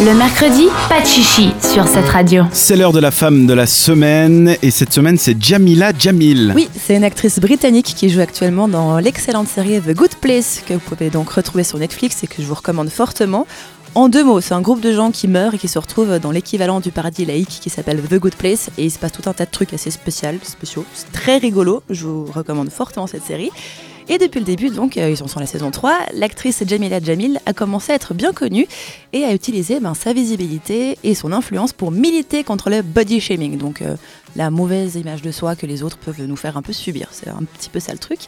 Le mercredi, pas de chichi sur cette radio. C'est l'heure de la femme de la semaine et cette semaine c'est Jamila Jamil. Oui, c'est une actrice britannique qui joue actuellement dans l'excellente série The Good Place que vous pouvez donc retrouver sur Netflix et que je vous recommande fortement. En deux mots, c'est un groupe de gens qui meurent et qui se retrouvent dans l'équivalent du paradis laïque qui s'appelle The Good Place et il se passe tout un tas de trucs assez spéciaux, spéciaux. C'est très rigolo, je vous recommande fortement cette série. Et depuis le début, donc, euh, ils sont sur la saison 3, l'actrice Jamila Jamil a commencé à être bien connue et à utiliser ben, sa visibilité et son influence pour militer contre le body shaming, euh, la mauvaise image de soi que les autres peuvent nous faire un peu subir. C'est un petit peu ça le truc.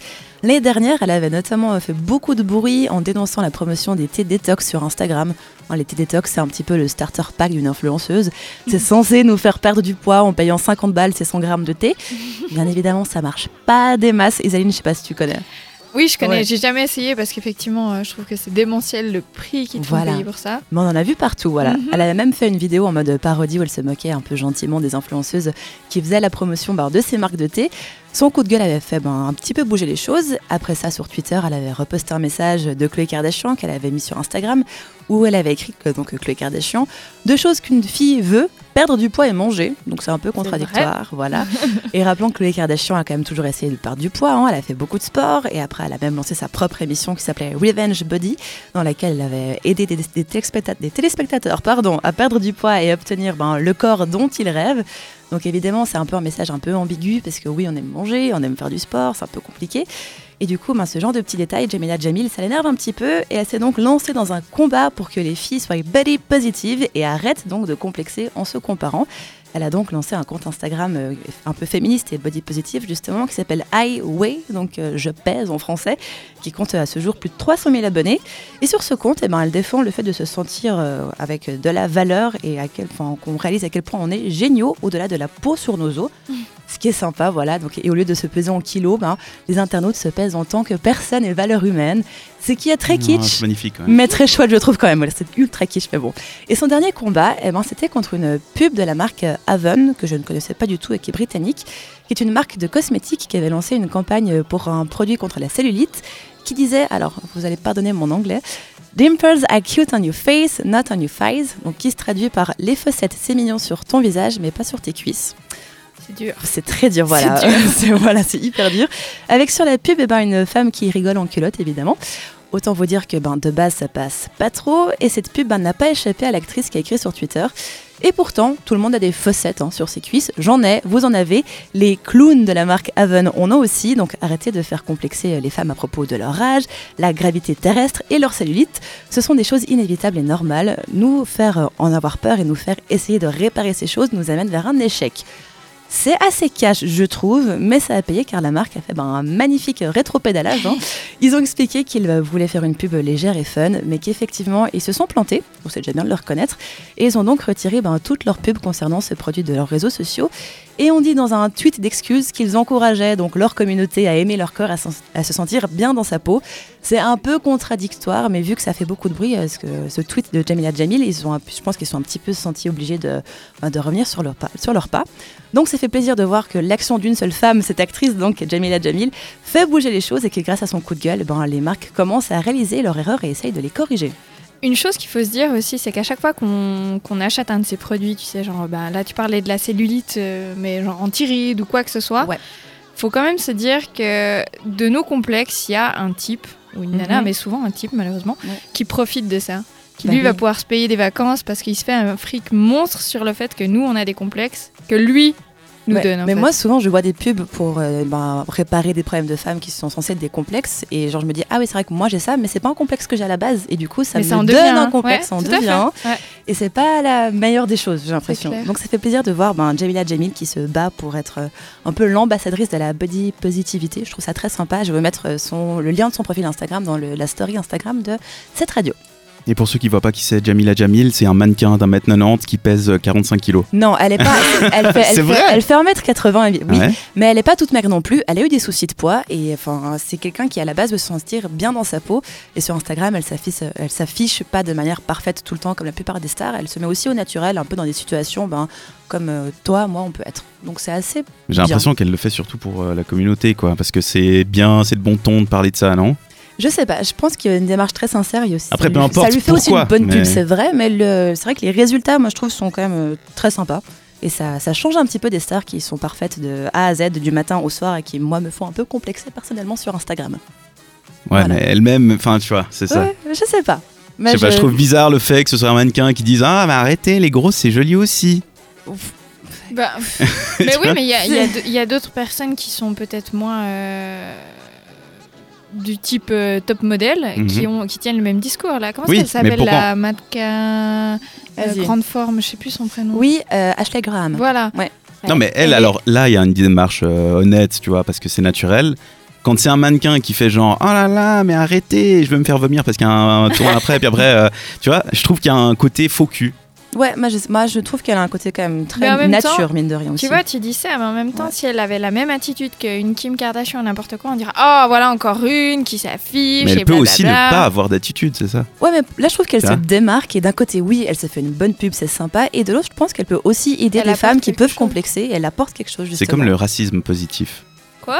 L'année dernière, elle avait notamment fait beaucoup de bruit en dénonçant la promotion des thé détox sur Instagram. Les thé détox, c'est un petit peu le starter pack d'une influenceuse. C'est censé nous faire perdre du poids en payant 50 balles ces 100 grammes de thé. Bien évidemment, ça marche pas des masses. Isaline, je sais pas si tu connais. Oui, je connais. Ouais. J'ai jamais essayé parce qu'effectivement, euh, je trouve que c'est démentiel le prix qu'ils Voilà. payer pour ça. Mais on en a vu partout, voilà. Mhm. Elle avait même fait une vidéo en mode parodie où elle se moquait un peu gentiment des influenceuses qui faisaient la promotion bah, de ces marques de thé. Son coup de gueule avait fait ben, un petit peu bouger les choses. Après ça, sur Twitter, elle avait reposté un message de Chloé Kardashian qu'elle avait mis sur Instagram où elle avait écrit que donc Chloé Kardashian deux choses qu'une fille veut perdre du poids et manger. Donc c'est un peu contradictoire, voilà. et rappelons que Chloé Kardashian a quand même toujours essayé de perdre du poids. hein. Elle a fait beaucoup de sport et après elle a même lancé sa propre émission qui s'appelait Revenge Body, dans laquelle elle avait aidé des, des téléspectateurs, des téléspectateurs pardon, à perdre du poids et obtenir ben, le corps dont ils rêvent. Donc évidemment, c'est un peu un message un peu ambigu parce que oui, on aime manger, on aime faire du sport, c'est un peu compliqué. Et du coup, ben, ce genre de petits détails, Jamila Jamil, ça l'énerve un petit peu et elle s'est donc lancée dans un combat pour que les filles soient body positive et arrêtent donc de complexer en se comparant. Elle a donc lancé un compte Instagram euh, un peu féministe et body positive justement qui s'appelle I Weigh, donc euh, je pèse en français, qui compte à ce jour plus de 300 000 abonnés. Et sur ce compte, eh ben, elle défend le fait de se sentir euh, avec de la valeur et qu'on réalise à quel point on est géniaux au-delà de la peau sur nos os. Ce qui est sympa, voilà. Donc, et au lieu de se peser en kilos, ben, les internautes se pèsent en tant que personne et valeur humaine. Ce qui est très kitsch. magnifique. ouais. Mais très chouette, je trouve quand même. Voilà, C'est ultra kitsch, mais bon. Et son dernier combat, eh ben, c'était contre une pub de la marque Avon, que je ne connaissais pas du tout et qui est britannique, qui est une marque de cosmétiques qui avait lancé une campagne pour un produit contre la cellulite, qui disait, alors vous allez pardonner mon anglais, Dimples are cute on your face, not on your thighs. Donc qui se traduit par les fossettes, c'est mignon sur ton visage, mais pas sur tes cuisses. C'est dur. C'est très dur, voilà. C'est voilà, hyper dur. Avec sur la pub, eh ben, une femme qui rigole en culotte, évidemment. Autant vous dire que ben, de base, ça passe pas trop. Et cette pub ben, n'a pas échappé à l'actrice qui a écrit sur Twitter. Et pourtant, tout le monde a des fossettes hein, sur ses cuisses. J'en ai, vous en avez. Les clowns de la marque Avon en ont aussi. Donc arrêtez de faire complexer les femmes à propos de leur âge, la gravité terrestre et leur cellulite. Ce sont des choses inévitables et normales. Nous faire euh, en avoir peur et nous faire essayer de réparer ces choses nous amène vers un échec. C'est assez cash, je trouve, mais ça a payé car la marque a fait ben, un magnifique rétropédalage. hein. Ils ont expliqué qu'ils voulaient faire une pub légère et fun, mais qu'effectivement, ils se sont plantés, donc c'est déjà bien de le reconnaître, et ils ont donc retiré ben, toutes leurs pubs concernant ce produit de leurs réseaux sociaux. Et on dit dans un tweet d'excuses qu'ils encourageaient donc leur communauté à aimer leur corps, à, se sentir bien dans sa peau. C'est un peu contradictoire, mais vu que ça fait beaucoup de bruit, euh, ce, tweet de Jamila Jamil, je pense qu'ils sont un petit peu sentis obligés de, de revenir sur leur, pas, leur. Donc ça fait plaisir de voir que l'action d'une seule femme, cette actrice, donc Jamila Jamil, fait bouger les choses et que grâce à son coup de gueule, ben, les marques commencent à réaliser leurs erreurs et essayent de les corriger. Une chose qu'il faut se dire aussi, c'est qu'à chaque fois qu'on achète un de ces produits, tu sais, genre bah, là tu parlais de la cellulite, euh, mais genre anti-rides ou quoi que ce soit, Ouais. faut quand même se dire que de nos complexes, il y a un type, ou une nana, Mhm. mais souvent un type malheureusement, Ouais. qui profite de ça. Qui Bah lui va pouvoir se payer des vacances parce qu'il se fait un fric monstre sur le fait que nous on a des complexes, que lui nous Ouais, donne. en mais fait. moi, souvent, je vois des pubs pour euh, ben, réparer des problèmes de femmes qui sont censés être des complexes. Et genre, je me dis, ah oui, c'est vrai que moi j'ai ça, mais c'est pas un complexe que j'ai à la base. Et du coup, ça Mais me ça donne devient un un. complexe, Ouais, en devient. Ouais. Et c'est pas la meilleure des choses, j'ai l'impression. Donc ça fait plaisir de voir ben, Jamila Jamil qui se bat pour être euh, un peu l'ambassadrice de la body positivity. Je trouve ça très sympa. Je vais mettre euh, son, le lien de son profil Instagram dans le- la story Instagram de cette radio. Et pour ceux qui voient pas qui c'est Jamila Jamil, c'est un mannequin d'un mètre 90 qui pèse euh, 45 kilos. Non, elle est pas. Elle fait, elle fait- vrai elle fait 1m80, oui. Ouais. Mais elle n'est pas toute maigre non plus. Elle a eu des soucis de poids et enfin, c'est quelqu'un qui à la base veut se sentir bien dans sa peau. Et sur Instagram, elle s'affiche, elle s'affiche pas de manière parfaite tout le temps comme la plupart des stars. Elle se met aussi au naturel, un peu dans des situations ben, comme euh, toi, moi, on peut être. Donc c'est assez. J'ai l'impression qu'elle le fait surtout pour euh, la communauté, quoi. Parce que c'est bien, c'est de bon ton de parler de ça, non? Je sais pas, je pense qu'il y a une démarche très sincère. il aussi- Après, ça peu lui- importe Ça lui fait aussi une bonne pub, mais- c'est vrai, mais le- c'est vrai que les résultats, moi je trouve, sont quand même euh, très sympas. Et ça, ça change un petit peu des stars qui sont parfaites de A à Z, du matin au soir, et qui, moi, me font un peu complexer personnellement sur Instagram. Ouais, Voilà. mais elle-même, enfin, tu vois, c'est ça. Ouais, je sais pas. Je sais pas, je trouve bizarre le fait que ce soit un mannequin qui dise Ah, mais arrêtez, les grosses, c'est joli aussi. Bah, Tu mais oui, mais y a- il y a d'autres personnes qui sont peut-être moins euh, du type euh, top modèle qui, Mhm. ont, qui tiennent le même discours là. Comment Oui, ça s'appelle la mannequin euh, Vas-y. grande forme, je sais plus son prénom. Oui, euh, Ashley Graham. Voilà. Ouais. Non, mais elle, alors là, il y a une démarche euh, honnête, tu vois, parce que c'est naturel. Quand c'est un mannequin qui fait genre oh là là, mais arrêtez, je veux me faire vomir parce qu'il y a un, un tour après, puis après, euh, tu vois, je trouve qu'il y a un côté faux cul. Ouais, moi je, moi, je trouve qu'elle a un côté quand même très même nature, temps, mine de rien aussi. Tu vois, tu dis ça, mais en même temps, Ouais. si elle avait la même attitude qu'une Kim Kardashian ou n'importe quoi, on dirait Oh, voilà encore une qui s'affiche. Mais et elle peut aussi ne pas avoir d'attitude, c'est ça? Ouais, mais là je trouve qu'elle se vois? démarque et d'un côté, oui, elle se fait une bonne pub, c'est sympa, et de l'autre, je pense qu'elle peut aussi aider Elle les femmes qui peuvent chose. complexer, et elle apporte quelque chose justement. C'est comme le racisme positif. Comment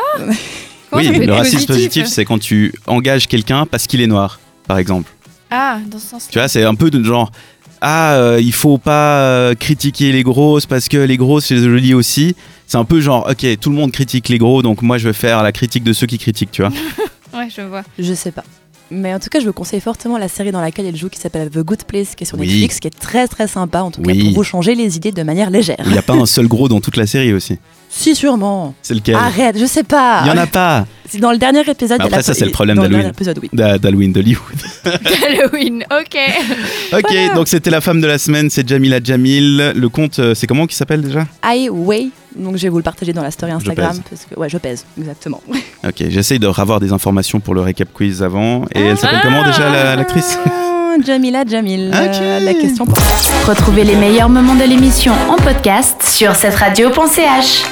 oui, le racisme positif, c'est quand tu engages quelqu'un parce qu'il est noir, par exemple. Ah, dans ce sens-là. Tu vois, c'est un peu de genre ah, euh, il faut pas euh, critiquer les grosses parce que les grosses c'est joli aussi. C'est un peu genre ok, tout le monde critique les gros, donc moi je vais faire la critique de ceux qui critiquent, tu vois. Ouais, je vois. Je sais pas. Mais en tout cas, je vous conseille fortement la série dans laquelle elle joue qui s'appelle The Good Place, qui est sur Oui. Netflix, qui est très très sympa, en tout cas pour vous changer les idées de manière légère. Il n'y a pas un seul gros dans toute la série aussi. Si, sûrement. C'est lequel? Arrête, je sais pas. Il y en a pas C'est dans le dernier épisode. Mais il y a après, la- ça, c'est le problème d'Halloween. oui. D'Halloween d'Hollywood. Halloween, ok. Ok, Voilà. donc c'était la femme de la semaine, c'est Jamila Jamil. Le compte, euh, c'est comment qui s'appelle déjà? I Way. Donc je vais vous le partager dans la story Instagram. pèse. Parce que, ouais, je pèse, exactement. Ok, j'essaye de avoir des informations pour le récap quiz avant. Et elle s'appelle comment déjà la- l'actrice Ah, Jamila Jamil. Ok. Euh, la question pour Retrouvez les meilleurs moments de l'émission en podcast sur cette radio.ch.